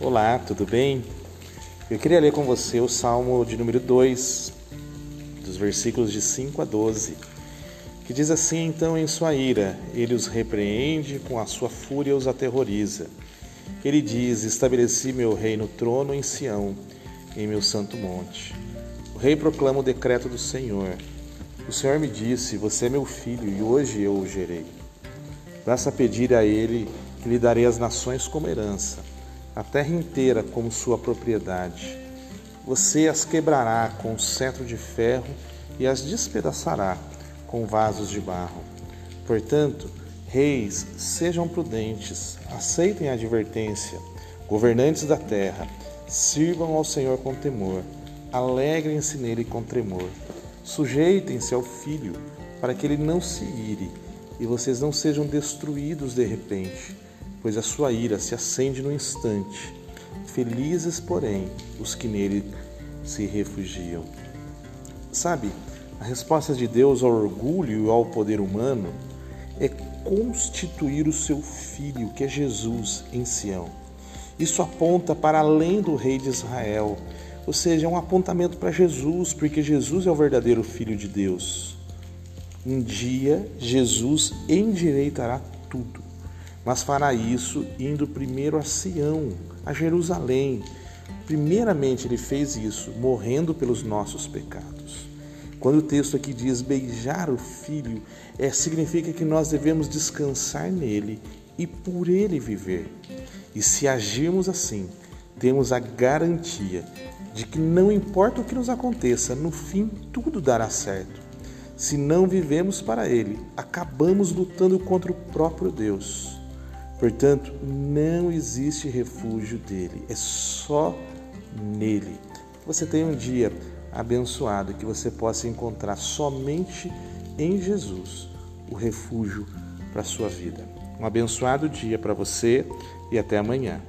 Olá, tudo bem? Eu queria ler com você o Salmo de número 2, dos versículos de 5 a 12, que diz assim: Então, em sua ira, ele os repreende, com a sua fúria os aterroriza. Ele diz: Estabeleci meu rei no trono em Sião, em meu santo monte. O rei proclama o decreto do Senhor. O Senhor me disse: Você é meu filho, e hoje eu o gerei. Basta pedir a ele que lhe darei as nações como herança a terra inteira como sua propriedade. Você as quebrará com cetro de ferro e as despedaçará com vasos de barro. Portanto, reis, sejam prudentes, aceitem a advertência, governantes da terra, sirvam ao Senhor com temor, alegrem-se nele com tremor. Sujeitem-se ao filho, para que ele não se ire e vocês não sejam destruídos de repente pois a sua ira se acende no instante. Felizes, porém, os que nele se refugiam. Sabe, a resposta de Deus ao orgulho e ao poder humano é constituir o seu filho, que é Jesus, em Sião. Isso aponta para além do rei de Israel, ou seja, é um apontamento para Jesus, porque Jesus é o verdadeiro filho de Deus. Um dia Jesus endireitará tudo mas fará isso indo primeiro a Sião, a Jerusalém. Primeiramente, ele fez isso morrendo pelos nossos pecados. Quando o texto aqui diz beijar o filho, é, significa que nós devemos descansar nele e por ele viver. E se agirmos assim, temos a garantia de que não importa o que nos aconteça, no fim tudo dará certo. Se não vivemos para ele, acabamos lutando contra o próprio Deus. Portanto, não existe refúgio dele, é só nele. Você tem um dia abençoado que você possa encontrar somente em Jesus o refúgio para a sua vida. Um abençoado dia para você e até amanhã.